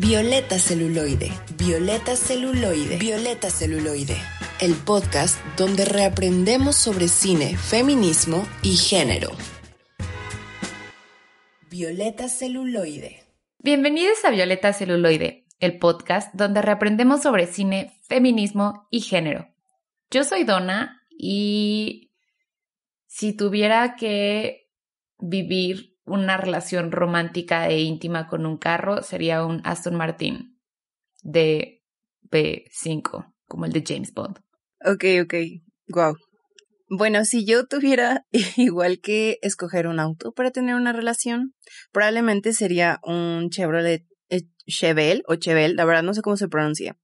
Violeta Celuloide, Violeta Celuloide, Violeta Celuloide, el podcast donde reaprendemos sobre cine, feminismo y género. Violeta Celuloide. Bienvenidos a Violeta Celuloide, el podcast donde reaprendemos sobre cine, feminismo y género. Yo soy Donna y si tuviera que vivir una relación romántica e íntima con un carro sería un Aston Martin de B5, como el de James Bond. Ok, ok, wow. Bueno, si yo tuviera igual que escoger un auto para tener una relación, probablemente sería un Chevrolet eh, Chevelle o Chevelle, la verdad no sé cómo se pronuncia,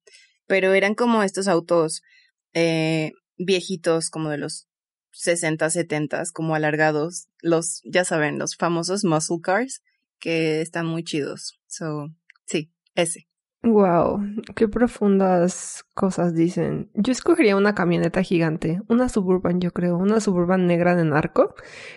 pero eran como estos autos eh, viejitos, como de los 60, 70, como alargados, los, ya saben, los famosos muscle cars, que están muy chidos. So, sí, ese. Wow, qué profundas cosas dicen. Yo escogería una camioneta gigante, una suburban, yo creo, una suburban negra de narco.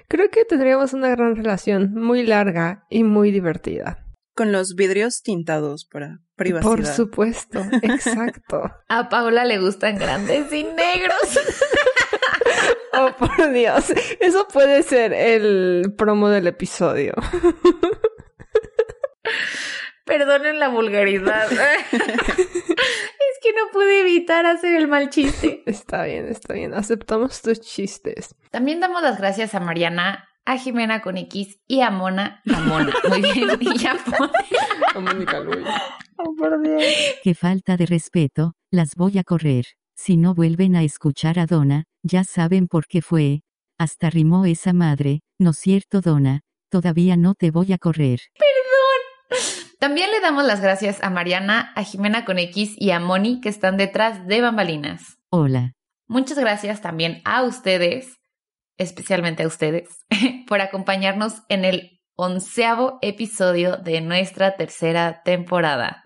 Creo que tendríamos una gran relación, muy larga y muy divertida. Con los vidrios tintados para privacidad. Por supuesto, exacto. A Paula le gustan grandes y negros. por Dios. Eso puede ser el promo del episodio. Perdonen la vulgaridad. es que no pude evitar hacer el mal chiste. Está bien, está bien. Aceptamos tus chistes. También damos las gracias a Mariana, a Jimena con X y a Mona. A Mona, muy bien. Y a A Mónica Luis. Oh, por Dios. Qué falta de respeto, las voy a correr. Si no vuelven a escuchar a Donna, ya saben por qué fue. Hasta rimó esa madre, ¿no es cierto, Donna? Todavía no te voy a correr. También le damos las gracias a Mariana, a Jimena con X y a Moni que están detrás de bambalinas. Hola. Muchas gracias también a ustedes, especialmente a ustedes, por acompañarnos en el onceavo episodio de nuestra tercera temporada.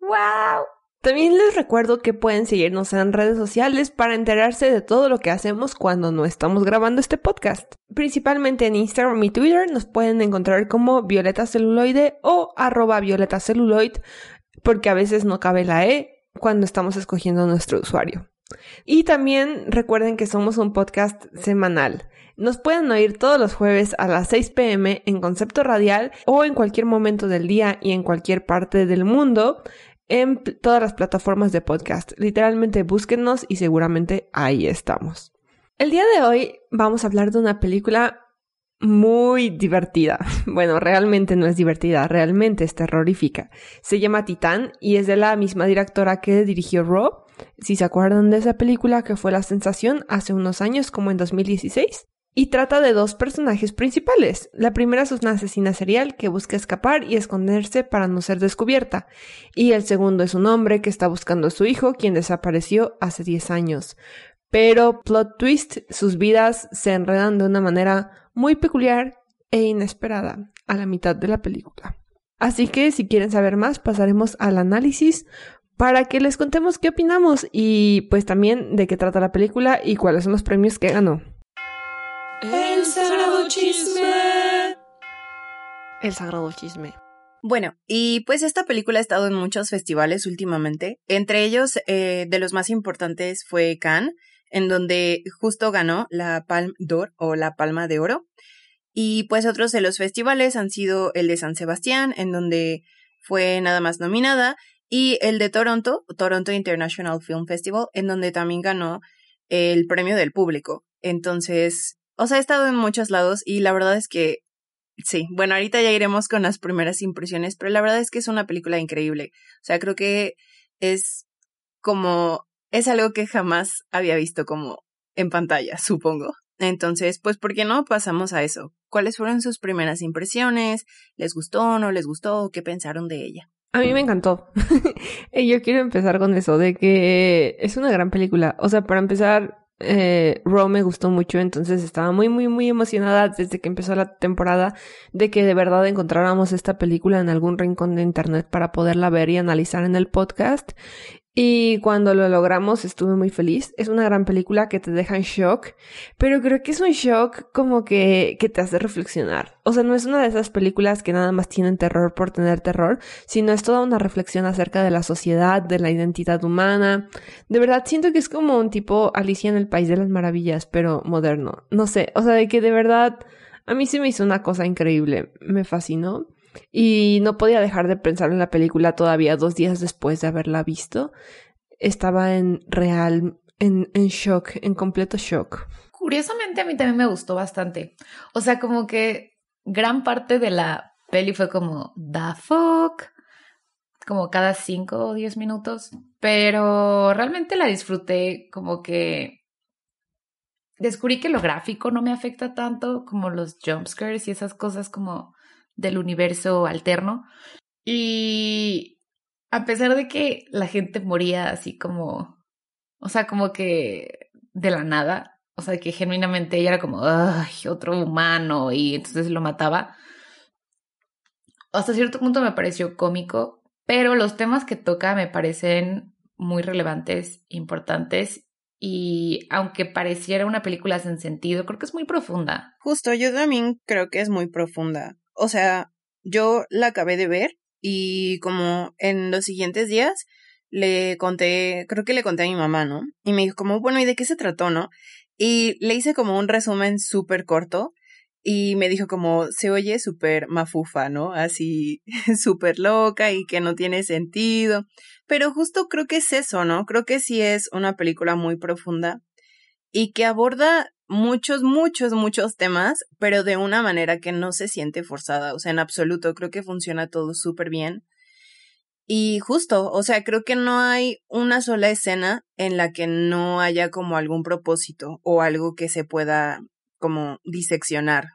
¡Wow! También les recuerdo que pueden seguirnos en redes sociales para enterarse de todo lo que hacemos cuando no estamos grabando este podcast. Principalmente en Instagram y Twitter nos pueden encontrar como Violeta Celuloide o arroba Violeta Celuloid porque a veces no cabe la E cuando estamos escogiendo nuestro usuario. Y también recuerden que somos un podcast semanal. Nos pueden oír todos los jueves a las 6 pm en Concepto Radial o en cualquier momento del día y en cualquier parte del mundo en todas las plataformas de podcast. Literalmente búsquennos y seguramente ahí estamos. El día de hoy vamos a hablar de una película muy divertida. Bueno, realmente no es divertida, realmente es terrorífica. Se llama Titán y es de la misma directora que dirigió Raw. Si se acuerdan de esa película que fue la sensación hace unos años, como en 2016 y trata de dos personajes principales. La primera es una asesina serial que busca escapar y esconderse para no ser descubierta, y el segundo es un hombre que está buscando a su hijo, quien desapareció hace 10 años. Pero, plot twist, sus vidas se enredan de una manera muy peculiar e inesperada a la mitad de la película. Así que si quieren saber más, pasaremos al análisis para que les contemos qué opinamos y pues también de qué trata la película y cuáles son los premios que ganó. El sagrado chisme. El sagrado chisme. Bueno, y pues esta película ha estado en muchos festivales últimamente. Entre ellos, eh, de los más importantes fue Cannes, en donde justo ganó la Palme d'Or o la Palma de Oro. Y pues otros de los festivales han sido el de San Sebastián, en donde fue nada más nominada, y el de Toronto, Toronto International Film Festival, en donde también ganó el premio del público. Entonces, o sea, he estado en muchos lados y la verdad es que sí, bueno, ahorita ya iremos con las primeras impresiones, pero la verdad es que es una película increíble. O sea, creo que es como, es algo que jamás había visto como en pantalla, supongo. Entonces, pues, ¿por qué no pasamos a eso? ¿Cuáles fueron sus primeras impresiones? ¿Les gustó, no les gustó? ¿Qué pensaron de ella? A mí me encantó. yo quiero empezar con eso, de que es una gran película. O sea, para empezar, eh, Raw me gustó mucho, entonces estaba muy, muy, muy emocionada desde que empezó la temporada de que de verdad encontráramos esta película en algún rincón de internet para poderla ver y analizar en el podcast. Y cuando lo logramos estuve muy feliz. Es una gran película que te deja en shock, pero creo que es un shock como que, que te hace reflexionar. O sea, no es una de esas películas que nada más tienen terror por tener terror, sino es toda una reflexión acerca de la sociedad, de la identidad humana. De verdad siento que es como un tipo Alicia en el País de las Maravillas, pero moderno. No sé, o sea, de que de verdad a mí se me hizo una cosa increíble. Me fascinó. Y no podía dejar de pensar en la película todavía dos días después de haberla visto. Estaba en real, en, en shock, en completo shock. Curiosamente a mí también me gustó bastante. O sea, como que gran parte de la peli fue como, the fuck, como cada cinco o diez minutos, pero realmente la disfruté como que descubrí que lo gráfico no me afecta tanto como los jumpscares y esas cosas como del universo alterno. Y a pesar de que la gente moría así como, o sea, como que de la nada, o sea, que genuinamente ella era como, ay, otro humano, y entonces lo mataba. Hasta cierto punto me pareció cómico, pero los temas que toca me parecen muy relevantes, importantes y aunque pareciera una película sin sentido, creo que es muy profunda. Justo, yo también creo que es muy profunda o sea, yo la acabé de ver y como en los siguientes días le conté, creo que le conté a mi mamá, ¿no? Y me dijo como, bueno, ¿y de qué se trató, no? Y le hice como un resumen súper corto y me dijo como, se oye súper mafufa, ¿no? Así súper loca y que no tiene sentido. Pero justo creo que es eso, ¿no? Creo que sí es una película muy profunda y que aborda muchos, muchos, muchos temas, pero de una manera que no se siente forzada, o sea, en absoluto, creo que funciona todo súper bien. Y justo, o sea, creo que no hay una sola escena en la que no haya como algún propósito o algo que se pueda como diseccionar.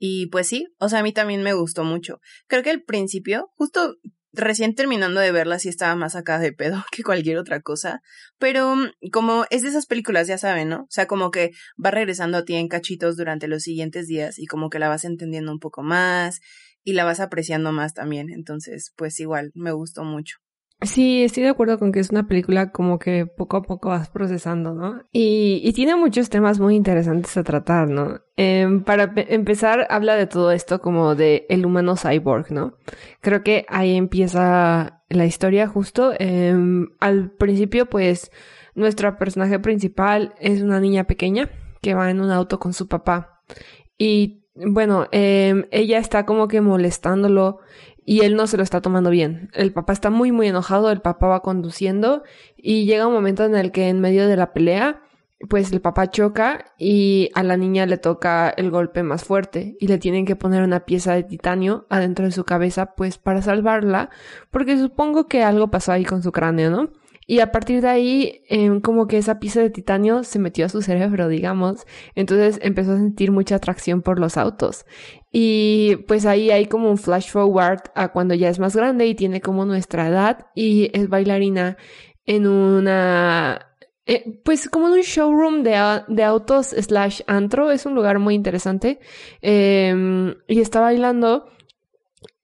Y pues sí, o sea, a mí también me gustó mucho. Creo que al principio, justo recién terminando de verla sí estaba más acá de pedo que cualquier otra cosa, pero mm, como es de esas películas, ya saben, ¿no? O sea, como que va regresando a ti en cachitos durante los siguientes días y como que la vas entendiendo un poco más y la vas apreciando más también, entonces pues igual me gustó mucho. Sí, estoy de acuerdo con que es una película como que poco a poco vas procesando, ¿no? Y, y tiene muchos temas muy interesantes a tratar, ¿no? Eh, para empezar, habla de todo esto como de el humano cyborg, ¿no? Creo que ahí empieza la historia justo. Eh, al principio, pues, nuestra personaje principal es una niña pequeña que va en un auto con su papá. Y bueno, eh, ella está como que molestándolo y él no se lo está tomando bien. El papá está muy, muy enojado, el papá va conduciendo y llega un momento en el que en medio de la pelea, pues el papá choca y a la niña le toca el golpe más fuerte y le tienen que poner una pieza de titanio adentro de su cabeza, pues para salvarla, porque supongo que algo pasó ahí con su cráneo, ¿no? Y a partir de ahí, em, como que esa pieza de titanio se metió a su cerebro, digamos. Entonces empezó a sentir mucha atracción por los autos. Y pues ahí hay como un flash forward a cuando ya es más grande y tiene como nuestra edad y es bailarina en una eh, pues como en un showroom de, de, autos slash antro, es un lugar muy interesante. Em, y está bailando.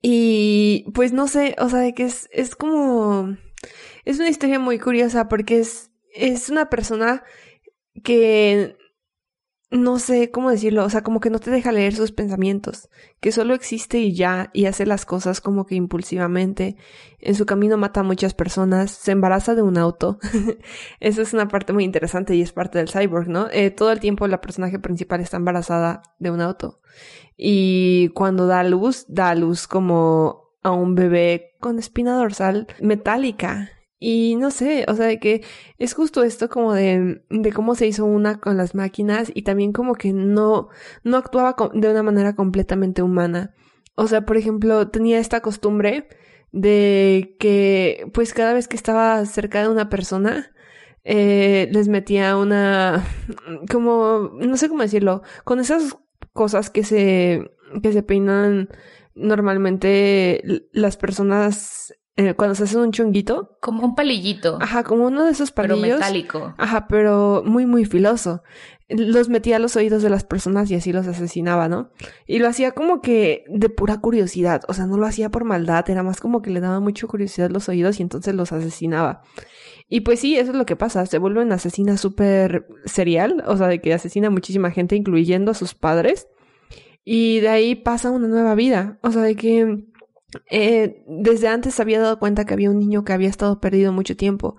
Y pues no sé, o sea, de que es, es como es una historia muy curiosa porque es, es una persona que no sé cómo decirlo, o sea, como que no te deja leer sus pensamientos, que solo existe y ya, y hace las cosas como que impulsivamente. En su camino mata a muchas personas, se embaraza de un auto. Esa es una parte muy interesante y es parte del cyborg, ¿no? Eh, todo el tiempo la personaje principal está embarazada de un auto. Y cuando da luz, da luz como a un bebé con espina dorsal metálica. Y no sé, o sea, que es justo esto como de, de cómo se hizo una con las máquinas y también como que no, no actuaba de una manera completamente humana. O sea, por ejemplo, tenía esta costumbre de que, pues cada vez que estaba cerca de una persona, eh, les metía una, como, no sé cómo decirlo, con esas cosas que se, que se peinan normalmente las personas eh, cuando se hace un chonguito. Como un palillito. Ajá, como uno de esos palillos. Pero metálico. Ajá, pero muy, muy filoso. Los metía a los oídos de las personas y así los asesinaba, ¿no? Y lo hacía como que de pura curiosidad. O sea, no lo hacía por maldad, era más como que le daba mucha curiosidad los oídos y entonces los asesinaba. Y pues sí, eso es lo que pasa. Se vuelve una asesina súper serial, o sea, de que asesina a muchísima gente, incluyendo a sus padres. Y de ahí pasa una nueva vida. O sea, de que eh, desde antes había dado cuenta que había un niño que había estado perdido mucho tiempo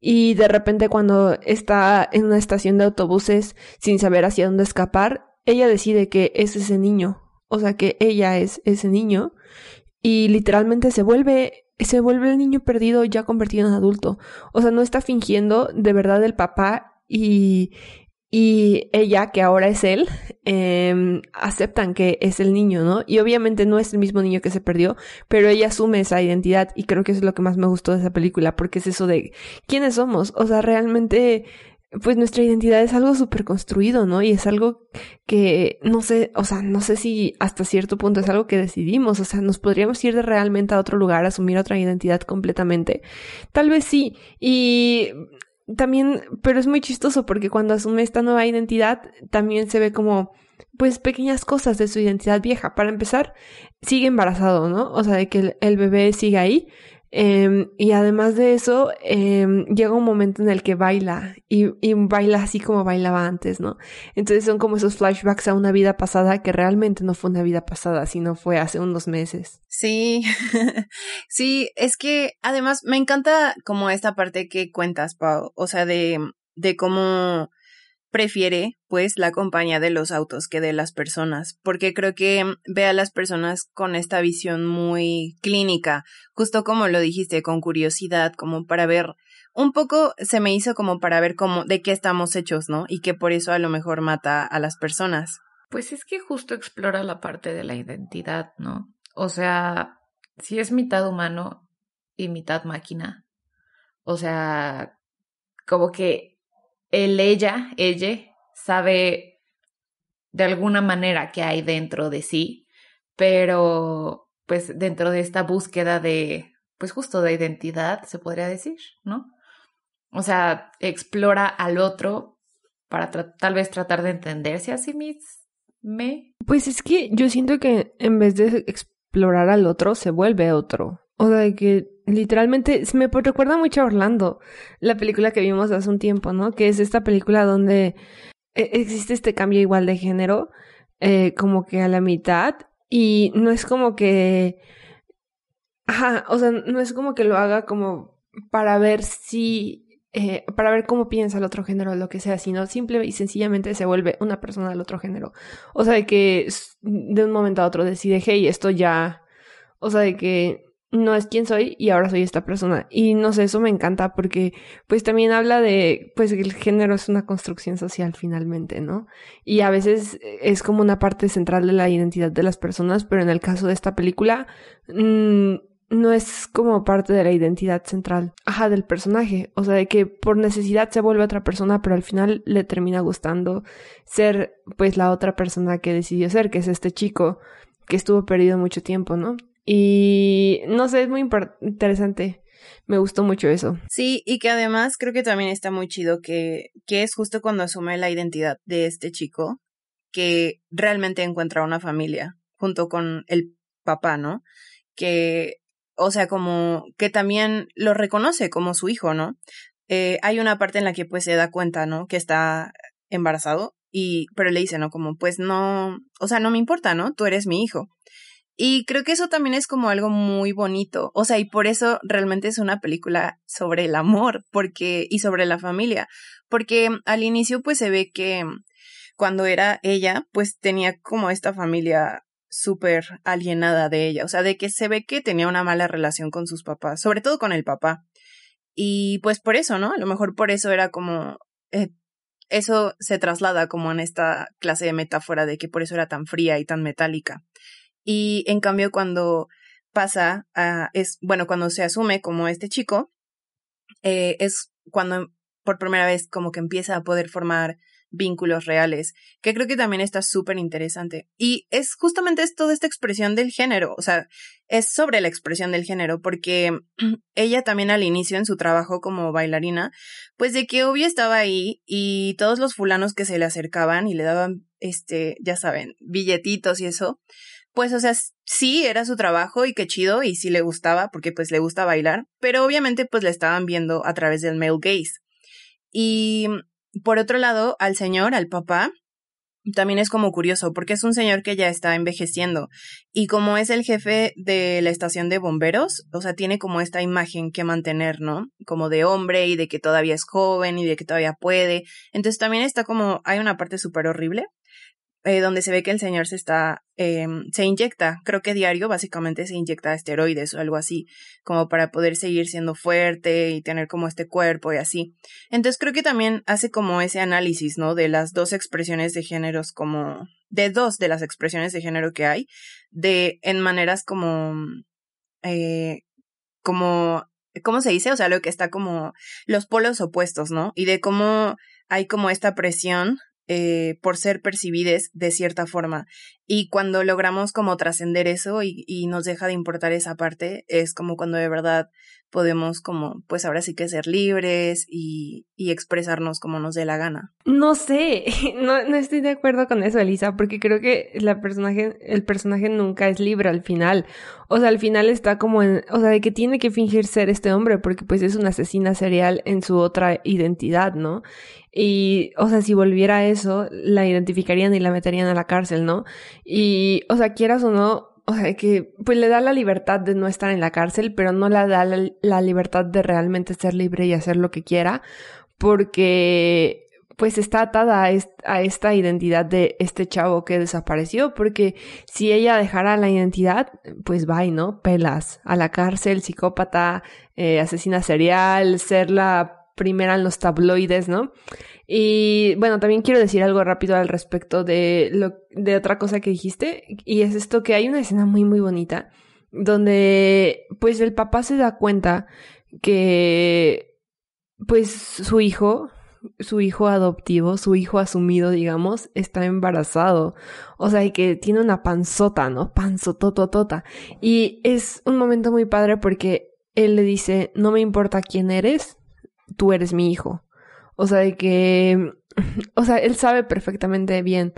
y de repente cuando está en una estación de autobuses sin saber hacia dónde escapar, ella decide que es ese niño, o sea que ella es ese niño y literalmente se vuelve se vuelve el niño perdido ya convertido en adulto. O sea, no está fingiendo de verdad el papá y y ella, que ahora es él, eh, aceptan que es el niño, ¿no? Y obviamente no es el mismo niño que se perdió, pero ella asume esa identidad y creo que eso es lo que más me gustó de esa película, porque es eso de quiénes somos, o sea, realmente, pues nuestra identidad es algo súper construido, ¿no? Y es algo que, no sé, o sea, no sé si hasta cierto punto es algo que decidimos, o sea, nos podríamos ir de realmente a otro lugar, asumir otra identidad completamente. Tal vez sí, y también, pero es muy chistoso porque cuando asume esta nueva identidad, también se ve como, pues, pequeñas cosas de su identidad vieja. Para empezar, sigue embarazado, ¿no? O sea, de que el, bebé sigue ahí. Em, y además de eso, em, llega un momento en el que baila y, y, baila así como bailaba antes, ¿no? Entonces son como esos flashbacks a una vida pasada que realmente no fue una vida pasada, sino fue hace unos meses. Sí, sí, es que además me encanta como esta parte que cuentas, Pau, o sea, de, de cómo prefiere pues la compañía de los autos que de las personas, porque creo que ve a las personas con esta visión muy clínica, justo como lo dijiste, con curiosidad, como para ver un poco se me hizo como para ver cómo de qué estamos hechos, ¿no? Y que por eso a lo mejor mata a las personas. Pues es que justo explora la parte de la identidad, ¿no? O sea, si es mitad humano y mitad máquina, o sea, como que el ella, ella, sabe de alguna manera qué hay dentro de sí, pero pues dentro de esta búsqueda de, pues justo de identidad, se podría decir, ¿no? O sea, explora al otro para tal vez tratar de entenderse a sí mismo. Pues es que yo siento que en vez de explorar al otro, se vuelve otro. O sea, que literalmente me recuerda mucho a Orlando, la película que vimos hace un tiempo, ¿no? Que es esta película donde e, existe este cambio igual de género, eh, como que a la mitad, y no es como que... Ajá, o sea, no es como que lo haga como para ver si eh, para ver cómo piensa el otro género o lo que sea, sino simple y sencillamente se vuelve una persona del otro género. O sea, de que de un momento a otro decide, hey, esto ya, o sea, de que no es quien soy y ahora soy esta persona. Y no sé, eso me encanta porque pues también habla de, pues el género es una construcción social finalmente, ¿no? Y a veces es como una parte central de la identidad de las personas, pero en el caso de esta película mmm, no es como parte de la identidad central, ajá, del personaje. O sea, de que por necesidad se vuelve otra persona, pero al final le termina gustando ser pues la otra persona que decidió ser, que es este chico que estuvo perdido mucho tiempo, ¿no? Y no sé, es muy interesante. Me gustó mucho eso. Sí, y que además creo que también está muy chido que, que es justo cuando asume la identidad de este chico que realmente encuentra una familia junto con el papá, ¿no? Que, o sea, como que también lo reconoce como su hijo, ¿no? Eh, hay una parte en la que pues se da cuenta, ¿no? Que está embarazado y, pero le dice, ¿no? Como, pues no, o sea, no me importa, ¿no? Tú eres mi hijo. Y creo que eso también es como algo muy bonito. O sea, y por eso realmente es una película sobre el amor, porque, y sobre la familia. Porque al inicio, pues se ve que cuando era ella, pues tenía como esta familia súper alienada de ella. O sea, de que se ve que tenía una mala relación con sus papás, sobre todo con el papá. Y pues por eso, ¿no? A lo mejor por eso era como. Eh, eso se traslada como en esta clase de metáfora de que por eso era tan fría y tan metálica. Y en cambio, cuando pasa a, es, bueno, cuando se asume como este chico, eh, es cuando por primera vez como que empieza a poder formar vínculos reales, que creo que también está súper interesante. Y es justamente esto de esta expresión del género, o sea, es sobre la expresión del género, porque ella también al inicio en su trabajo como bailarina, pues de que obvio estaba ahí y todos los fulanos que se le acercaban y le daban, este, ya saben, billetitos y eso, pues, o sea, sí era su trabajo y qué chido y sí le gustaba porque pues le gusta bailar, pero obviamente pues le estaban viendo a través del male gaze. Y por otro lado, al señor, al papá, también es como curioso porque es un señor que ya está envejeciendo y como es el jefe de la estación de bomberos, o sea, tiene como esta imagen que mantener, ¿no? Como de hombre y de que todavía es joven y de que todavía puede. Entonces también está como, hay una parte súper horrible eh, donde se ve que el señor se está, eh, se inyecta, creo que diario básicamente se inyecta esteroides o algo así, como para poder seguir siendo fuerte y tener como este cuerpo y así. Entonces creo que también hace como ese análisis, ¿no? De las dos expresiones de géneros como, de dos de las expresiones de género que hay, de, en maneras como, eh, como, ¿cómo se dice? O sea, lo que está como los polos opuestos, ¿no? Y de cómo hay como esta presión eh, por ser percibides de cierta forma. Y cuando logramos como trascender eso y, nos deja de importar esa parte, es como cuando de verdad podemos como, pues ahora sí que ser libres y, y expresarnos como nos dé la gana. No sé, no, no estoy de acuerdo con eso, Elisa, porque creo que la personaje, el personaje nunca es libre al final. O sea, al final está como en, o sea, de que tiene que fingir ser este hombre porque pues es una asesina serial en su otra identidad, ¿no? Y, o sea, si volviera a eso, la identificarían y la meterían a la cárcel, ¿no? Y, o sea, quieras o no, o sea, que pues le da la libertad de no estar en la cárcel, pero no le da la, libertad de realmente ser libre y hacer lo que quiera, porque pues está atada a, est a esta identidad de este chavo que desapareció, porque si ella dejara la identidad, pues y no, pelas. A la cárcel, psicópata, eh, asesina serial, ser la primera en los tabloides, ¿no? Y bueno, también quiero decir algo rápido al respecto de, otra cosa que dijiste, y es esto que hay una escena muy, muy bonita, donde pues el papá se da cuenta que pues su hijo, su hijo adoptivo, su hijo asumido, digamos, está embarazado. O sea, y que tiene una panzota, ¿no? Panzotototota. Y es un momento muy padre porque él le dice, no me importa quién eres, tú eres mi hijo. O sea, de que, o sea, él sabe perfectamente bien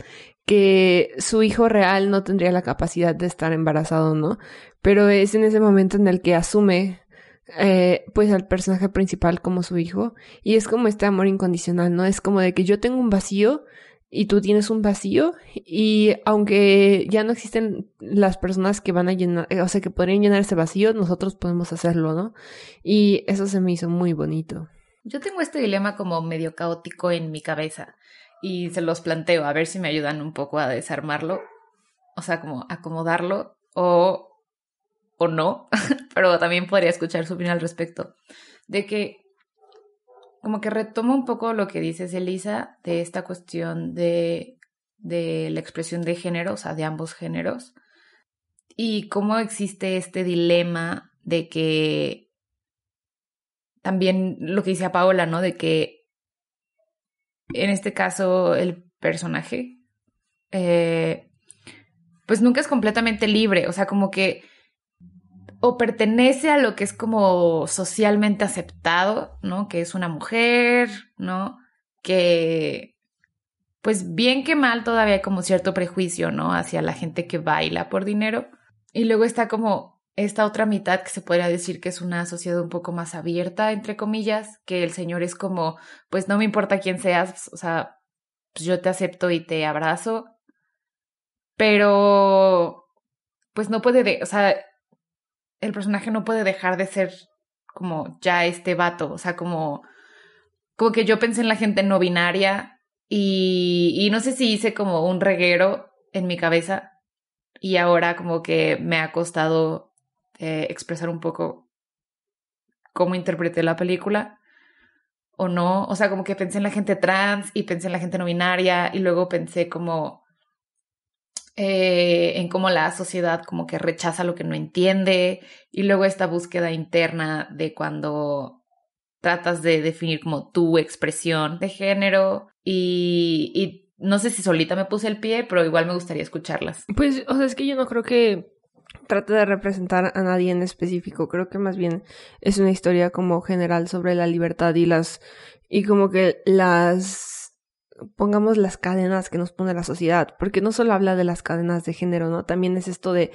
que su hijo real no tendría la capacidad de estar embarazado, ¿no? Pero es en ese momento en el que asume, eh, pues, al personaje principal como su hijo. Y es como este amor incondicional, ¿no? Es como de que yo tengo un vacío y tú tienes un vacío y aunque ya no existen las personas que van a llenar, o sea, que podrían llenar ese vacío, nosotros podemos hacerlo, ¿no? Y eso se me hizo muy bonito. Yo tengo este dilema como medio caótico en mi cabeza y se los planteo a ver si me ayudan un poco a desarmarlo, o sea, como acomodarlo o, o no, pero también podría escuchar su opinión al respecto, de que como que retomo un poco lo que dices, Elisa, de esta cuestión de, de la expresión de género, o sea, de ambos géneros, y cómo existe este dilema de que también lo que dice a Paola, ¿no? De que en este caso el personaje, eh, pues nunca es completamente libre, o sea, como que o pertenece a lo que es como socialmente aceptado, ¿no? Que es una mujer, ¿no? Que, pues bien que mal todavía hay como cierto prejuicio, ¿no? Hacia la gente que baila por dinero. Y luego está como esta otra mitad que se podría decir que es una sociedad un poco más abierta, entre comillas, que el Señor es como, pues no me importa quién seas, o sea, pues yo te acepto y te abrazo, pero pues no puede, de, o sea, el personaje no puede dejar de ser como ya este vato, o sea, como, como que yo pensé en la gente no binaria y no sé si hice como un reguero en mi cabeza y ahora como que me ha costado eh, expresar un poco cómo interpreté la película o no. O sea, como que pensé en la gente trans y pensé en la gente no binaria y luego pensé como eh, en cómo la sociedad como que rechaza lo que no entiende y luego esta búsqueda interna de cuando tratas de definir como tu expresión de género y, y no sé si solita me puse el pie, pero igual me gustaría escucharlas. Pues, o sea, es que yo no creo que trate de representar a nadie en específico. Creo que más bien es una historia como general sobre la libertad y las y como que las pongamos las cadenas que nos pone la sociedad, porque no solo habla de las cadenas de género, ¿no? También es esto de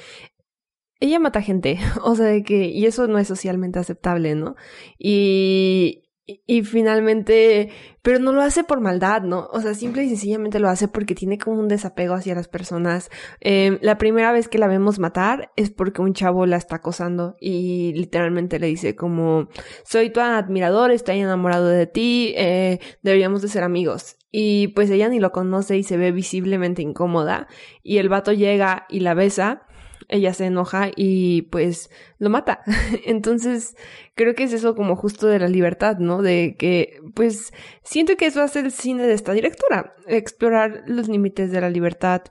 ella mata gente, o sea, de que y eso no es socialmente aceptable, ¿no? Y y, finalmente, pero no lo hace por maldad, ¿no? O sea, simple y sencillamente lo hace porque tiene como un desapego hacia las personas. Eh, la primera vez que la vemos matar es porque un chavo la está acosando y literalmente le dice como, soy tu admirador, estoy enamorado de ti, eh, deberíamos de ser amigos. Y pues ella ni lo conoce y se ve visiblemente incómoda. Y el vato llega y la besa ella se enoja y pues lo mata. Entonces, creo que es eso como justo de la libertad, ¿no? De que, pues, siento que eso hace el cine de esta directora, explorar los límites de la libertad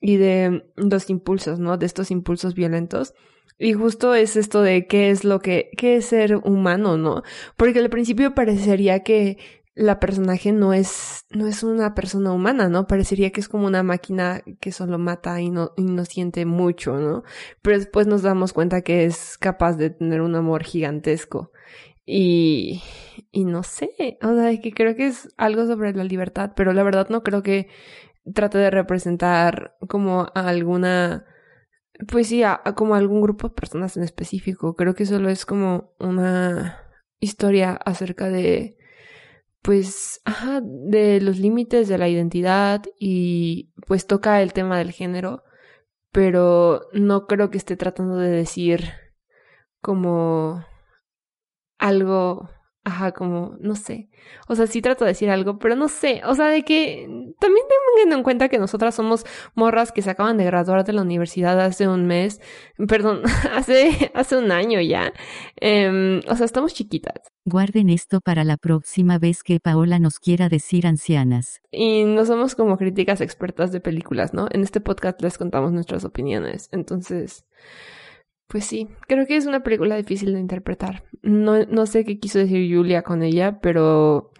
y de los impulsos, ¿no? De estos impulsos violentos. Y justo es esto de qué es lo que, qué es ser humano, ¿no? Porque al principio parecería que la personaje no es, no es una persona humana, ¿no? Parecería que es como una máquina que solo mata y no, y no siente mucho, ¿no? Pero después nos damos cuenta que es capaz de tener un amor gigantesco. Y, y no sé, o sea, que creo que es algo sobre la libertad, pero la verdad no creo que trate de representar como a alguna, pues sí, a como algún grupo de personas en específico. Creo que solo es como una historia acerca de pues, ajá, de los límites de la identidad y pues toca el tema del género, pero no creo que esté tratando de decir como algo Ajá, como, no sé. O sea, sí trato de decir algo, pero no sé. O sea, de que también tengan en cuenta que nosotras somos morras que se acaban de graduar de la universidad hace un mes. Perdón, hace, hace un año ya. Eh, o sea, estamos chiquitas. Guarden esto para la próxima vez que Paola nos quiera decir ancianas. Y no somos como críticas expertas de películas, ¿no? En este podcast les contamos nuestras opiniones. Entonces, pues sí, creo que es una película difícil de interpretar. No, no sé qué quiso decir Julia con ella, pero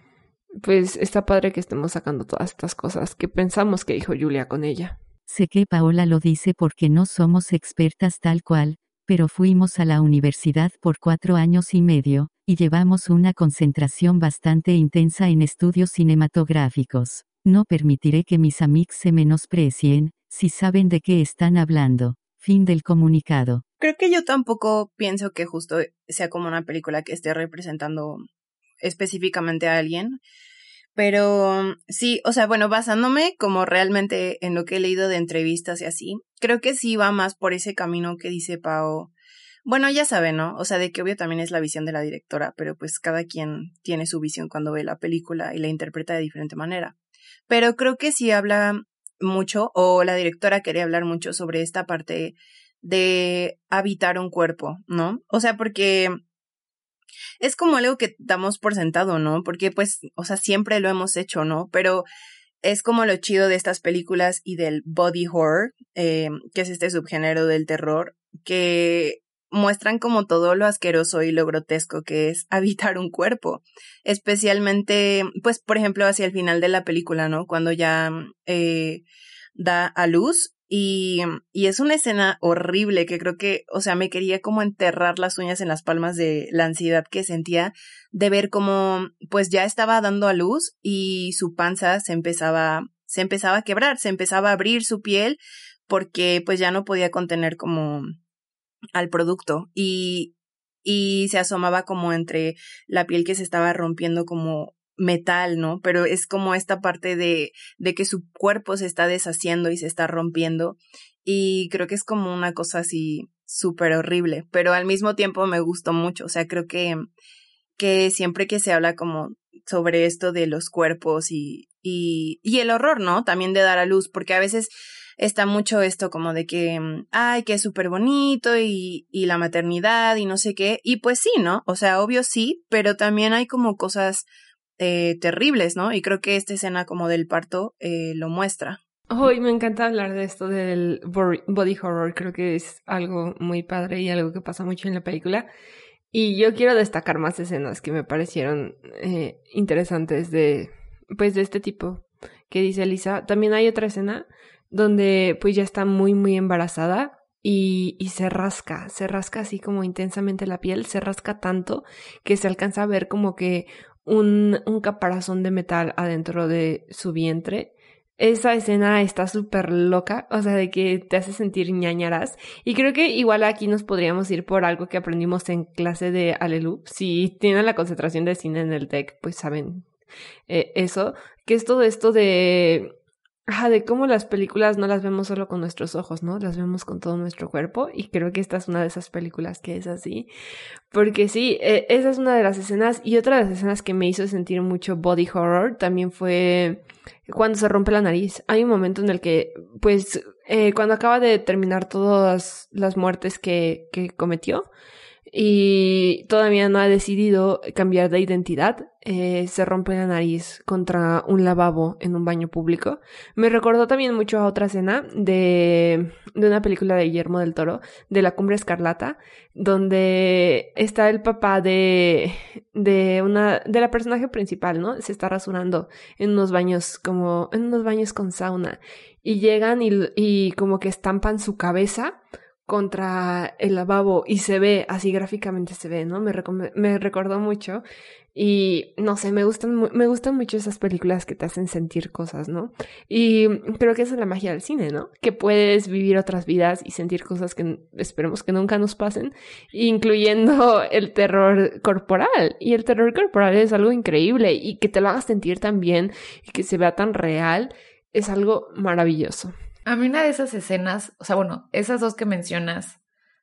pues está padre que estemos sacando todas estas cosas que pensamos que dijo Julia con ella. Sé que Paola lo dice porque no somos expertas tal cual, pero fuimos a la universidad por cuatro años y medio, y llevamos una concentración bastante intensa en estudios cinematográficos. No permitiré que mis amigos se menosprecien, si saben de qué están hablando. Fin del comunicado. Creo que yo tampoco pienso que justo sea como una película que esté representando específicamente a alguien. Pero sí, o sea, bueno, basándome como realmente en lo que he leído de entrevistas y así, creo que sí va más por ese camino que dice Pau. Bueno, ya sabe, ¿no? O sea, de que obvio también es la visión de la directora, pero pues cada quien tiene su visión cuando ve la película y la interpreta de diferente manera. Pero creo que sí habla mucho, o la directora quería hablar mucho sobre esta parte de habitar un cuerpo, ¿no? O sea, porque es como algo que damos por sentado, ¿no? Porque pues, o sea, siempre lo hemos hecho, ¿no? Pero es como lo chido de estas películas y del body horror, eh, que es este subgénero del terror, que muestran como todo lo asqueroso y lo grotesco que es habitar un cuerpo. Especialmente, pues, por ejemplo, hacia el final de la película, ¿no? Cuando ya eh, da a luz y, y es una escena horrible que creo que, o sea, me quería como enterrar las uñas en las palmas de la ansiedad que sentía de ver cómo, pues ya estaba dando a luz y su panza se empezaba, se empezaba a quebrar, se empezaba a abrir su piel porque pues ya no podía contener como al producto y, y se asomaba como entre la piel que se estaba rompiendo como metal, ¿no? Pero es como esta parte de, de que su cuerpo se está deshaciendo y se está rompiendo. Y creo que es como una cosa así súper horrible, pero al mismo tiempo me gustó mucho. O sea, creo que, que siempre que se habla como sobre esto de los cuerpos y, y, el horror, ¿no? También de dar a luz, porque a veces está mucho esto como de que, ay, que es súper bonito y, y la maternidad y no sé qué. Y pues sí, ¿no? O sea, obvio sí, pero también hay como cosas eh, terribles, ¿no? Y creo que esta escena como del parto eh, lo muestra. Hoy me encanta hablar de esto del body horror, creo que es algo muy padre y algo que pasa mucho en la película. Y yo quiero destacar más escenas que me parecieron eh, interesantes de, pues, de este tipo que dice Lisa. También hay otra escena donde pues ya está muy, muy embarazada y, y, se rasca, se rasca así como intensamente la piel, se rasca tanto que se alcanza a ver como que un, caparazón de metal adentro de su vientre esa escena está súper loca, o sea, de que te hace sentir ñañaras. Y creo que igual aquí nos podríamos ir por algo que aprendimos en clase de Alelu. Si tienen la concentración de cine en el TEC, pues saben eh, eso, que es todo esto de De cómo las películas no las vemos solo con nuestros ojos, ¿no? Las vemos con todo nuestro cuerpo y creo que esta es una de esas películas que es así. Porque sí, e, esa es una de las escenas y otra de las escenas que me hizo sentir mucho body horror también fue cuando se rompe la nariz. Hay un momento en el que, pues, eh, cuando acaba de terminar todas las muertes que, que cometió, y todavía no ha decidido cambiar de identidad. Eh, se rompe la nariz contra un lavabo en un baño público. Me recordó también mucho a otra escena de, de una película de Guillermo del Toro, de La Cumbre Escarlata, donde está el papá de, de una, de la personaje principal, ¿no? Se está rasurando en unos baños como, en unos baños con sauna. Y llegan y, y como que estampan su cabeza contra el lavabo y se ve, así gráficamente se ve, ¿no? Me, me recordó mucho y no sé, me gustan, me gustan mucho esas películas que te hacen sentir cosas, ¿no? Y creo que esa es la magia del cine, ¿no? Que puedes vivir otras vidas y sentir cosas que esperemos que nunca nos pasen, incluyendo el terror corporal. Y el terror corporal es algo increíble y que te lo hagas sentir tan bien y que se vea tan real es algo maravilloso. A mí una de esas escenas, o sea, bueno, esas dos que mencionas,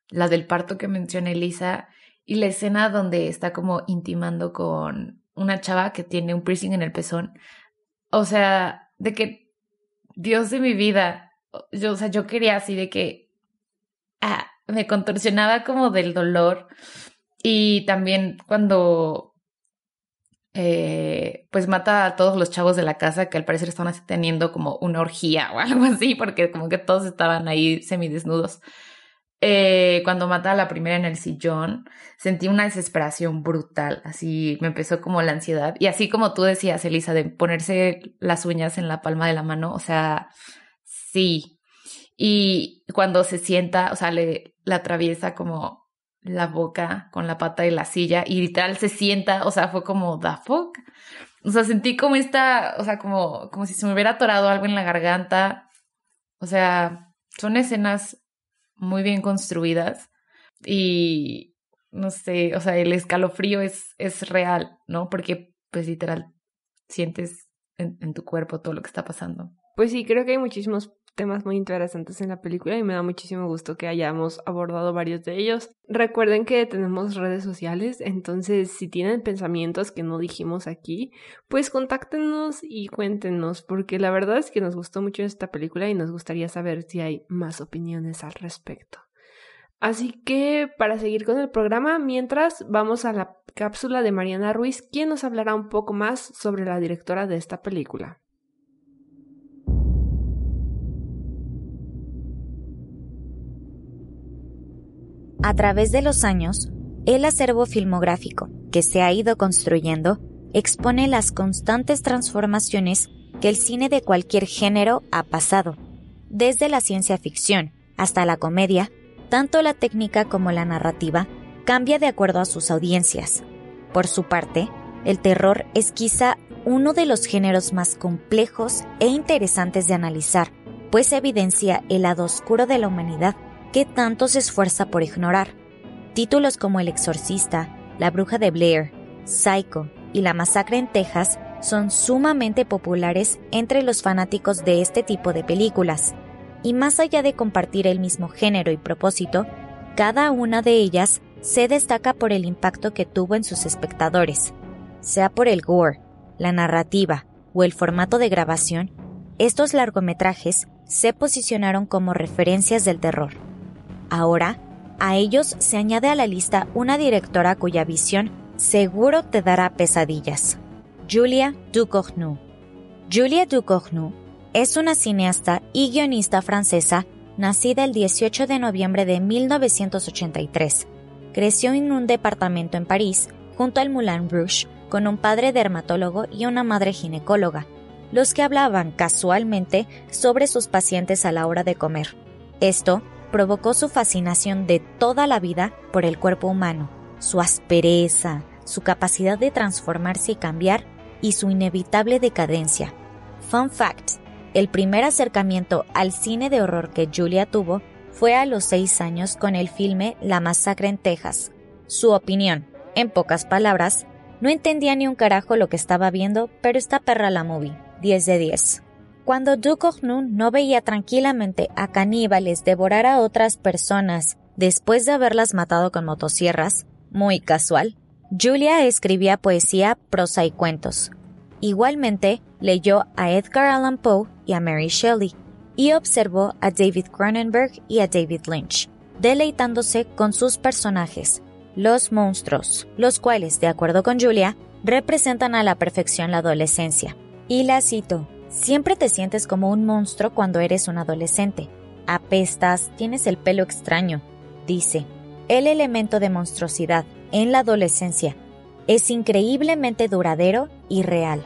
la del parto que menciona Elisa y la escena donde está como intimando con una chava que tiene un piercing en el pezón. O sea, de que, Dios de mi vida, yo, o sea, yo quería así de que ah, me contorsionaba como del dolor. Y también cuando eh, pues mata a todos los chavos de la casa que al parecer estaban teniendo como una orgía o algo así, porque como que todos estaban ahí semidesnudos. Eh, cuando mata a la primera en el sillón, sentí una desesperación brutal, así me empezó como la ansiedad. Y así como tú decías, Elisa, de ponerse las uñas en la palma de la mano, o sea, sí. Y cuando se sienta, o sea, le la atraviesa como la boca con la pata de la silla y literal se sienta, o sea, fue como, the fuck. O sea, sentí como esta, o sea, como, como si se me hubiera atorado algo en la garganta. O sea, son escenas muy bien construidas y no sé, o sea, el escalofrío es, es real, ¿no? Porque pues literal sientes en, en tu cuerpo todo lo que está pasando. Pues sí, creo que hay muchísimos temas muy interesantes en la película y me da muchísimo gusto que hayamos abordado varios de ellos. Recuerden que tenemos redes sociales, entonces si tienen pensamientos que no dijimos aquí, pues contáctenos y cuéntenos, porque la verdad es que nos gustó mucho esta película y nos gustaría saber si hay más opiniones al respecto. Así que para seguir con el programa, mientras vamos a la cápsula de Mariana Ruiz, quien nos hablará un poco más sobre la directora de esta película. A través de los años, el acervo filmográfico que se ha ido construyendo expone las constantes transformaciones que el cine de cualquier género ha pasado. Desde la ciencia ficción hasta la comedia, tanto la técnica como la narrativa cambia de acuerdo a sus audiencias. Por su parte, el terror es quizá uno de los géneros más complejos e interesantes de analizar, pues evidencia el lado oscuro de la humanidad que tanto se esfuerza por ignorar. Títulos como El Exorcista, La Bruja de Blair, Psycho y La Masacre en Texas son sumamente populares entre los fanáticos de este tipo de películas. Y más allá de compartir el mismo género y propósito, cada una de ellas se destaca por el impacto que tuvo en sus espectadores. Sea por el gore, la narrativa o el formato de grabación, estos largometrajes se posicionaron como referencias del terror. Ahora, a ellos se añade a la lista una directora cuya visión seguro te dará pesadillas. Julia Ducournau. Julia Ducournau es una cineasta y guionista francesa nacida el 18 de noviembre de 1983. creció en un departamento en París, junto al Moulin Rouge, con un padre dermatólogo y una madre ginecóloga, los que hablaban casualmente sobre sus pacientes a la hora de comer. Esto provocó su fascinación de toda la vida por el cuerpo humano, su aspereza, su capacidad de transformarse y cambiar y su inevitable decadencia. Fun fact, el primer acercamiento al cine de horror que Julia tuvo fue a los seis años con el filme La masacre en Texas. Su opinión, en pocas palabras, no entendía ni un carajo lo que estaba viendo, pero está perra la movie, 10 de 10. Cuando Ducognu no veía tranquilamente a caníbales devorar a otras personas después de haberlas matado con motosierras, muy casual, Julia escribía poesía, prosa y cuentos. Igualmente, leyó a Edgar Allan Poe y a Mary Shelley, y observó a David Cronenberg y a David Lynch, deleitándose con sus personajes, los monstruos, los cuales, de acuerdo con Julia, representan a la perfección la adolescencia. Y la cito, siempre te sientes como un monstruo cuando eres un adolescente. Apestas, tienes el pelo extraño, dice. El elemento de monstruosidad en la adolescencia es increíblemente duradero y real.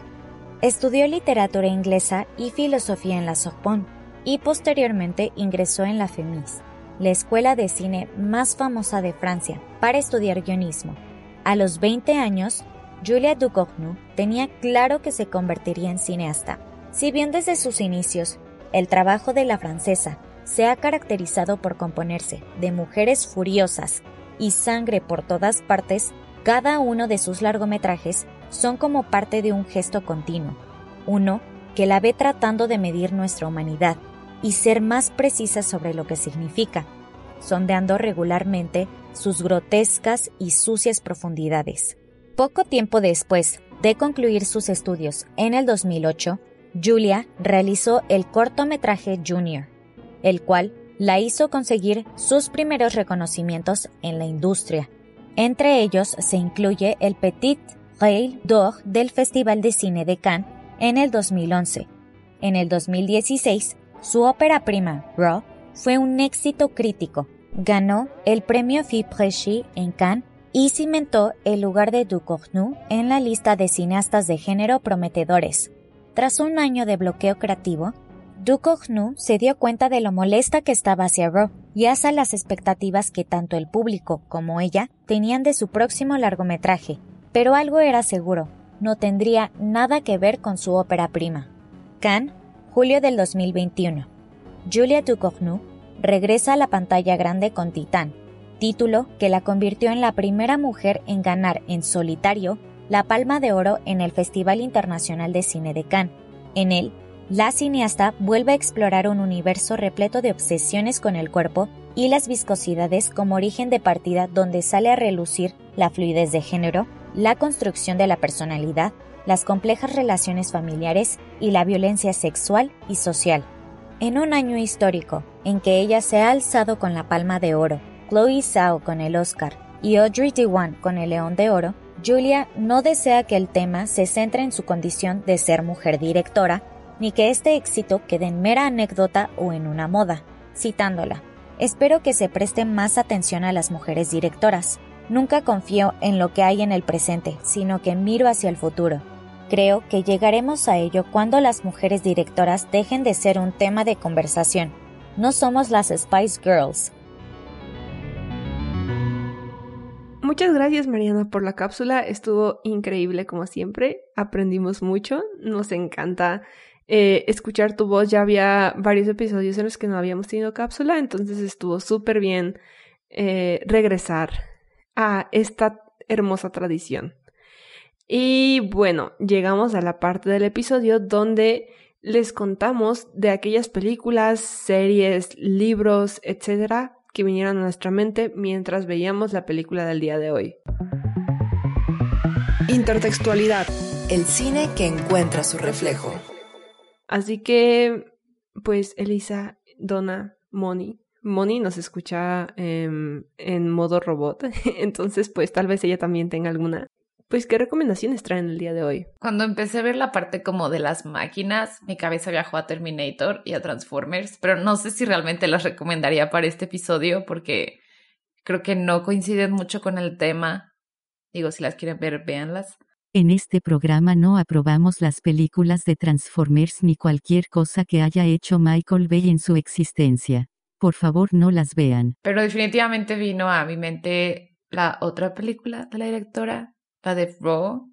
Estudió literatura inglesa y filosofía en la Sorbonne y posteriormente ingresó en la FEMIS, la escuela de cine más famosa de Francia, para estudiar guionismo. A los 20 años, Julia Ducognu tenía claro que se convertiría en cineasta. Si bien desde sus inicios el trabajo de la francesa se ha caracterizado por componerse de mujeres furiosas y sangre por todas partes, cada uno de sus largometrajes son como parte de un gesto continuo, uno que la ve tratando de medir nuestra humanidad y ser más precisa sobre lo que significa, sondeando regularmente sus grotescas y sucias profundidades. Poco tiempo después de concluir sus estudios en el 2008, Julia realizó el cortometraje Junior, el cual la hizo conseguir sus primeros reconocimientos en la industria. Entre ellos se incluye el Petit Rail d'Or del Festival de Cine de Cannes en el 2011. En el 2016, su ópera prima, Raw, fue un éxito crítico. Ganó el premio Fipresci en Cannes y cimentó el lugar de Ducournau en la lista de cineastas de género prometedores. Tras un año de bloqueo creativo, Ducournau se dio cuenta de lo molesta que estaba hacia Raw y hacia las expectativas que tanto el público como ella tenían de su próximo largometraje, pero algo era seguro, no tendría nada que ver con su ópera prima. Cannes, julio del 2021. Julia Ducournau regresa a la pantalla grande con Titán, título que la convirtió en la primera mujer en ganar en solitario la Palma de Oro en el Festival Internacional de Cine de Cannes. En él, la cineasta vuelve a explorar un universo repleto de obsesiones con el cuerpo y las viscosidades como origen de partida donde sale a relucir la fluidez de género, la construcción de la personalidad, las complejas relaciones familiares y la violencia sexual y social. En un año histórico en que ella se ha alzado con la palma de oro, Chloe Zhao con el Oscar y Audrey Diwan con el León de Oro, Julia no desea que el tema se centre en su condición de ser mujer directora, ni que este éxito quede en mera anécdota o en una moda. Citándola, espero que se preste más atención a las mujeres directoras, Nunca confío en lo que hay en el presente, sino que miro hacia el futuro. Creo que llegaremos a ello cuando las mujeres directoras dejen de ser un tema de conversación. No somos las Spice Girls. Muchas gracias Mariana por la cápsula, estuvo increíble como siempre, aprendimos mucho, nos encanta eh, escuchar tu voz, ya había varios episodios en los que no habíamos tenido cápsula, entonces estuvo súper bien eh, regresar a esta hermosa tradición. Y bueno, llegamos a la parte del episodio donde les contamos de aquellas películas, series, libros, etcétera, que vinieron a nuestra mente mientras veíamos la película del día de hoy. Intertextualidad. El cine que encuentra su reflejo. Así que, pues, Elisa, Donna, Moni, Moni nos escucha em, en modo robot, entonces pues tal vez ella también tenga alguna. Pues, ¿qué recomendaciones traen el día de hoy? Cuando empecé a ver la parte como de las máquinas, mi cabeza viajó a Terminator y a Transformers, pero no sé si realmente las recomendaría para este episodio porque creo que no coinciden mucho con el tema. Digo, si las quieren ver, véanlas. En este programa no aprobamos las películas de Transformers ni cualquier cosa que haya hecho Michael Bay en su existencia. Por favor, no las vean. Pero definitivamente vino a mi mente la otra película de la directora, la de Raw,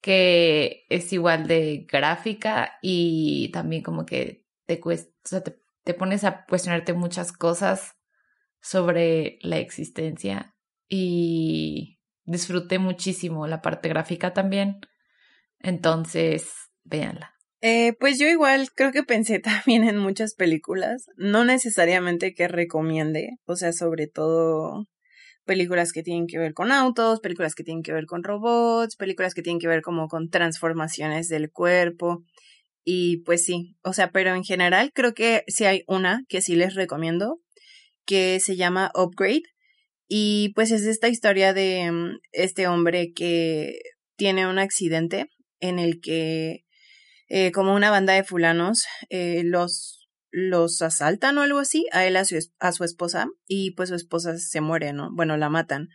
que es igual de gráfica y también como que te, cuesta, te pones a cuestionarte muchas cosas sobre la existencia y disfruté muchísimo la parte gráfica también. Entonces, véanla. Eh, pues yo igual creo que pensé también en muchas películas, no necesariamente que recomiende, o sea, sobre todo películas que tienen que ver con autos, películas que tienen que ver con robots, películas que tienen que ver como con transformaciones del cuerpo. Y pues sí, o sea, pero en general creo que sí hay una que sí les recomiendo, que se llama Upgrade. Y pues es esta historia de mm, este hombre que tiene un accidente en el que eh, como una banda de fulanos eh, los, los asaltan o algo así, a él, a su, a su esposa, y pues su esposa se muere, ¿no? Bueno, la matan.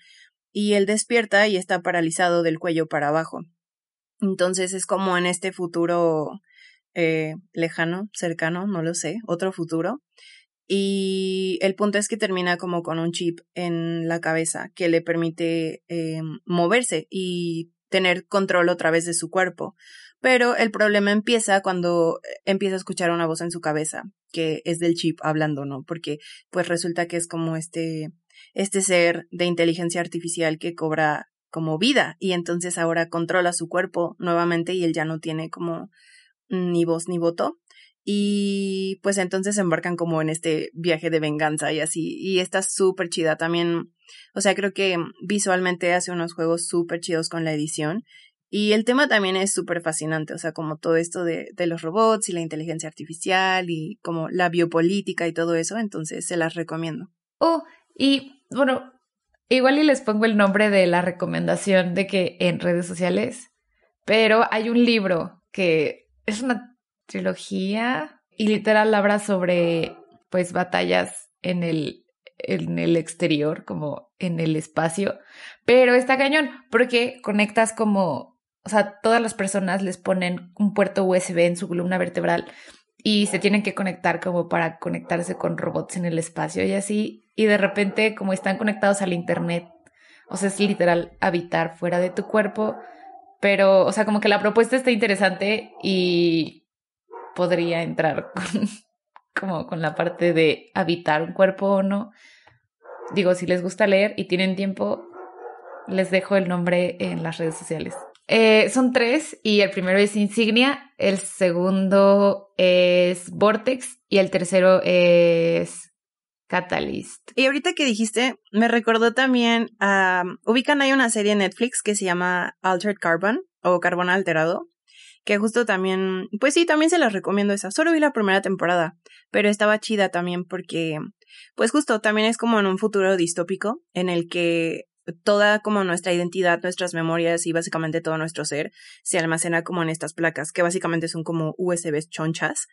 Y él despierta y está paralizado del cuello para abajo. Entonces es como en este futuro eh, lejano, cercano, no lo sé, otro futuro. Y el punto es que termina como con un chip en la cabeza que le permite eh, moverse y tener control otra vez de su cuerpo. Pero el problema empieza cuando empieza a escuchar una voz en su cabeza, que es del chip hablando, ¿no? Porque pues resulta que es como este, este ser de inteligencia artificial que cobra como vida y entonces ahora controla su cuerpo nuevamente y él ya no tiene como ni voz ni voto. Y pues entonces embarcan como en este viaje de venganza y así. Y está súper chida también. O sea, creo que visualmente hace unos juegos súper chidos con la edición. Y el tema también es súper fascinante, o sea, como todo esto de, de, los robots y la inteligencia artificial y como la biopolítica y todo eso, entonces se las recomiendo. Oh, y bueno, igual y les pongo el nombre de la recomendación de que en redes sociales, pero hay un libro que es una trilogía y literal habla sobre pues batallas en el en el exterior, como en el espacio, pero está cañón porque conectas como, o sea, todas las personas les ponen un puerto USB en su columna vertebral y se tienen que conectar como para conectarse con robots en el espacio y así, y de repente como están conectados al internet, o sea, es literal habitar fuera de tu cuerpo, pero, o sea, como que la propuesta está interesante y podría entrar con, como con la parte de habitar un cuerpo o no. Digo, si les gusta leer y tienen tiempo, les dejo el nombre en las redes sociales. Eh, son tres y el primero es Insignia, el segundo es Vortex y el tercero es Catalyst. Y ahorita que dijiste, me recordó también, ubican hay una serie en Netflix que se llama Altered Carbon o Carbón Alterado, que justo también, pues sí, también se las recomiendo esa. Solo vi la primera temporada, pero estaba chida también porque, pues justo también es como en un futuro distópico en el que toda como nuestra identidad, nuestras memorias y básicamente todo nuestro ser se almacena como en estas placas, que básicamente son como USBs chonchas.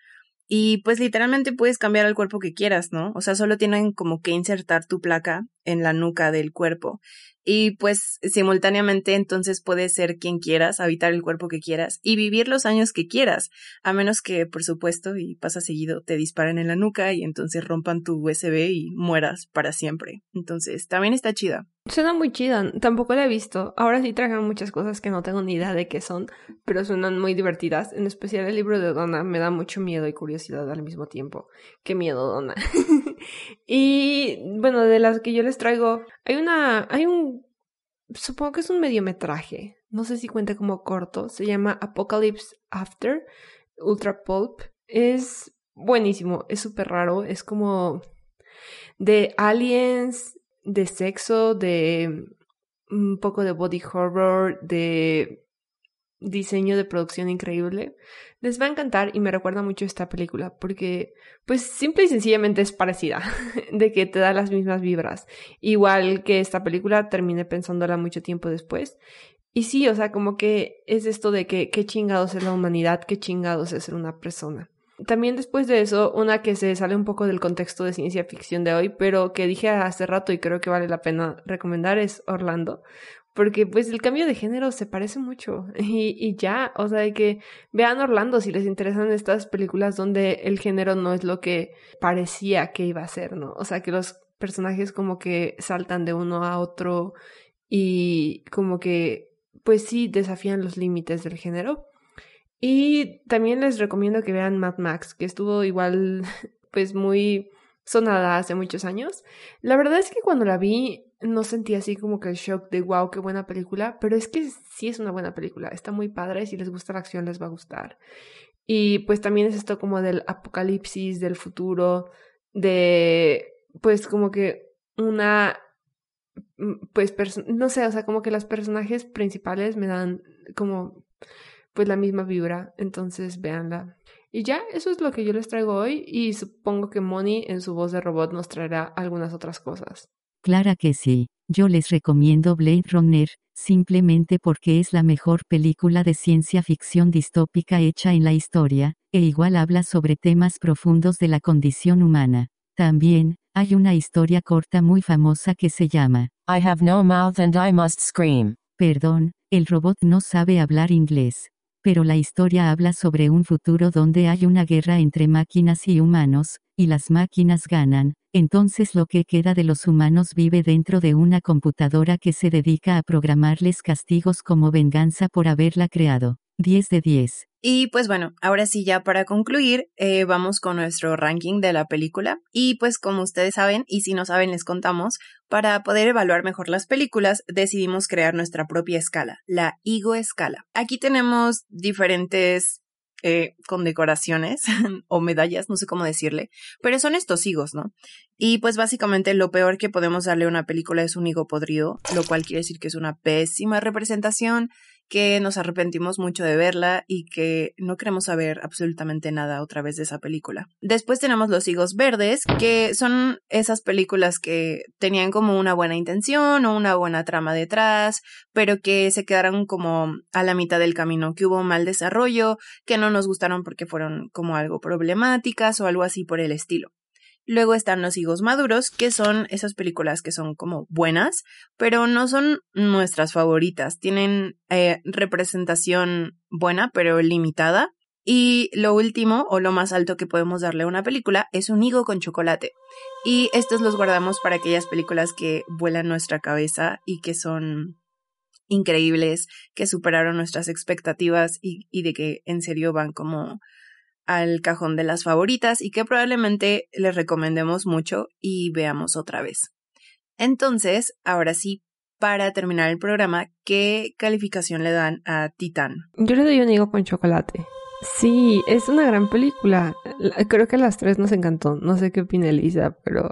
Y pues literalmente puedes cambiar el cuerpo que quieras, ¿no? O sea, solo tienen como que insertar tu placa en la nuca del cuerpo. Y pues simultáneamente entonces puedes ser quien quieras, habitar el cuerpo que quieras y vivir los años que quieras, a menos que, por supuesto, y pasa seguido, te disparen en la nuca y entonces rompan tu USB y mueras para siempre. Entonces, también está chida. Suena muy chida, tampoco la he visto. Ahora sí trajan muchas cosas que no tengo ni idea de qué son, pero suenan muy divertidas. En especial el libro de Donna me da mucho miedo y curiosidad al mismo tiempo. Qué miedo, Donna. y bueno, de las que yo les traigo, hay una, hay un, supongo que es un mediometraje. No sé si cuenta como corto. Se llama Apocalypse After, Ultra Pulp. Es buenísimo, es súper raro, es como de aliens de sexo, de un poco de body horror, de diseño de producción increíble, les va a encantar y me recuerda mucho esta película porque pues simple y sencillamente es parecida, de que te da las mismas vibras, igual que esta película terminé pensándola mucho tiempo después. Y sí, o sea, como que es esto de que qué chingados es la humanidad, qué chingados es ser una persona. También después de eso, una que se sale un poco del contexto de ciencia ficción de hoy, pero que dije hace rato y creo que vale la pena recomendar es Orlando. Porque pues el cambio de género se parece mucho y, y ya, o sea, de que vean Orlando si les interesan estas películas donde el género no es lo que parecía que iba a ser, ¿no? O sea, que los personajes como que saltan de uno a otro y como que pues sí desafían los límites del género. Y también les recomiendo que vean Mad Max, que estuvo igual pues muy sonada hace muchos años. La verdad es que cuando la vi no sentí así como que el shock de wow, qué buena película, pero es que sí es una buena película, está muy padre, si les gusta la acción les va a gustar. Y pues también es esto como del apocalipsis, del futuro, de pues como que una mm, pues no sé, o sea, como que los personajes principales me dan como pues la misma vibra, entonces véanla. Y ya, eso es lo que yo les traigo hoy y supongo que Moni en su voz de robot nos traerá algunas otras cosas. Clara que sí. Yo les recomiendo Blade Runner, simplemente porque es la mejor película de ciencia ficción distópica hecha en la historia, e igual habla sobre temas profundos de la condición humana. También, hay una historia corta muy famosa que se llama I have no mouth and I must scream. Perdón, el robot no sabe hablar inglés. Pero la historia habla sobre un futuro donde hay una guerra entre máquinas y humanos, y las máquinas ganan, entonces lo que queda de los humanos vive dentro de una computadora que se dedica a programarles castigos como venganza por haberla creado. 10 de 10. Y pues bueno, ahora sí ya para concluir, eh, vamos con nuestro ranking de la película. Y pues como ustedes saben, y si no saben les contamos, para poder evaluar mejor las películas decidimos crear nuestra propia escala, la Igo escala. Aquí tenemos diferentes eh, condecoraciones o medallas, no sé cómo decirle, pero son estos higos, ¿no? Y pues básicamente lo peor que podemos darle a una película es un higo podrido, lo cual quiere decir que es una pésima representación, que nos arrepentimos mucho de verla y que no queremos saber absolutamente nada otra vez de esa película. Después tenemos los higos verdes, que son esas películas que tenían como una buena intención o una buena trama detrás, pero que se quedaron como a la mitad del camino, que hubo mal desarrollo, que no nos gustaron porque fueron como algo problemáticas o algo así por el estilo. Luego están los higos maduros, que son esas películas que son como buenas, pero no son nuestras favoritas. Tienen eh, representación buena, pero limitada. Y lo último, o lo más alto que podemos darle a una película, es un higo con chocolate. Y estos los guardamos para aquellas películas que vuelan nuestra cabeza y que son increíbles, que superaron nuestras expectativas y, y de que en serio van como al cajón de las favoritas y que probablemente les recomendemos mucho y veamos otra vez. Entonces, ahora sí, para terminar el programa, ¿qué calificación le dan a Titán? Yo le doy un higo con chocolate. Sí, es una gran película. Creo que a las tres nos encantó. No sé qué opina Elisa, pero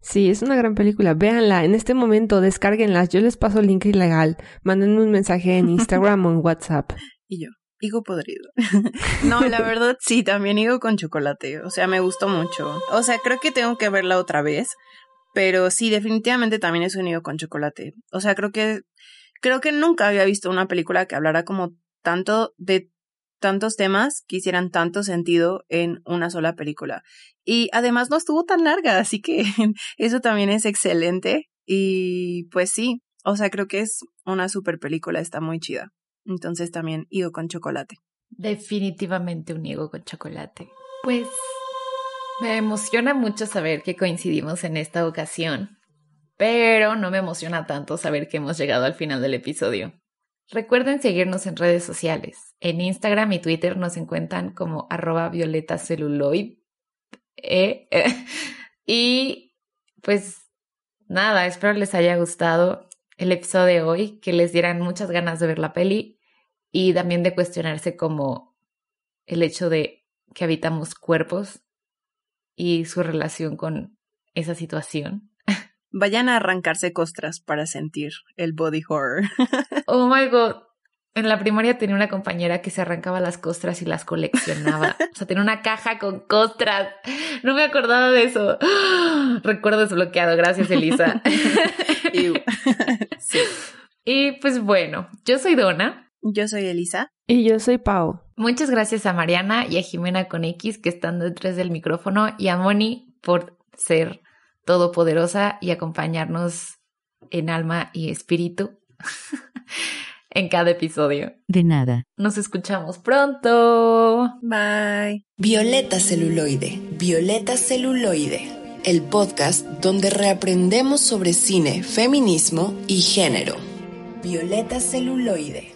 sí, es una gran película. Véanla en este momento, descárguenlas. Yo les paso el link ilegal. Mándenme un mensaje en Instagram o en WhatsApp. Y yo higo podrido. no, la verdad sí, también higo con chocolate. O sea, me gustó mucho. O sea, creo que tengo que verla otra vez. Pero sí, definitivamente también es un higo con chocolate. O sea, creo que creo que nunca había visto una película que hablara como tanto de tantos temas que hicieran tanto sentido en una sola película. Y además no estuvo tan larga, así que eso también es excelente. Y pues sí, o sea, creo que es una super película, está muy chida. Entonces también higo con chocolate. Definitivamente un higo con chocolate. Pues me emociona mucho saber que coincidimos en esta ocasión, pero no me emociona tanto saber que hemos llegado al final del episodio. Recuerden seguirnos en redes sociales. En Instagram y Twitter nos encuentran como arroba violeta celuloid. Eh, y pues nada, espero les haya gustado el episodio de hoy, que les dieran muchas ganas de ver la peli y también de cuestionarse como el hecho de que habitamos cuerpos y su relación con esa situación. Vayan a arrancarse costras para sentir el body horror. oh my god. En la primaria tenía una compañera que se arrancaba las costras y las coleccionaba. O sea, tenía una caja con costras. No me acordaba de eso. Recuerdo desbloqueado. Gracias, Elisa. sí. Y pues bueno, yo soy Donna. Yo soy Elisa. Y yo soy Pau. Muchas gracias a Mariana y a Jimena con X que están detrás del micrófono y a Moni por ser todopoderosa y acompañarnos en alma y espíritu en cada episodio. De nada. Nos escuchamos pronto. Bye. Violeta Celuloide, Violeta Celuloide, el podcast donde reaprendemos sobre cine, feminismo y género. Violeta Celuloide.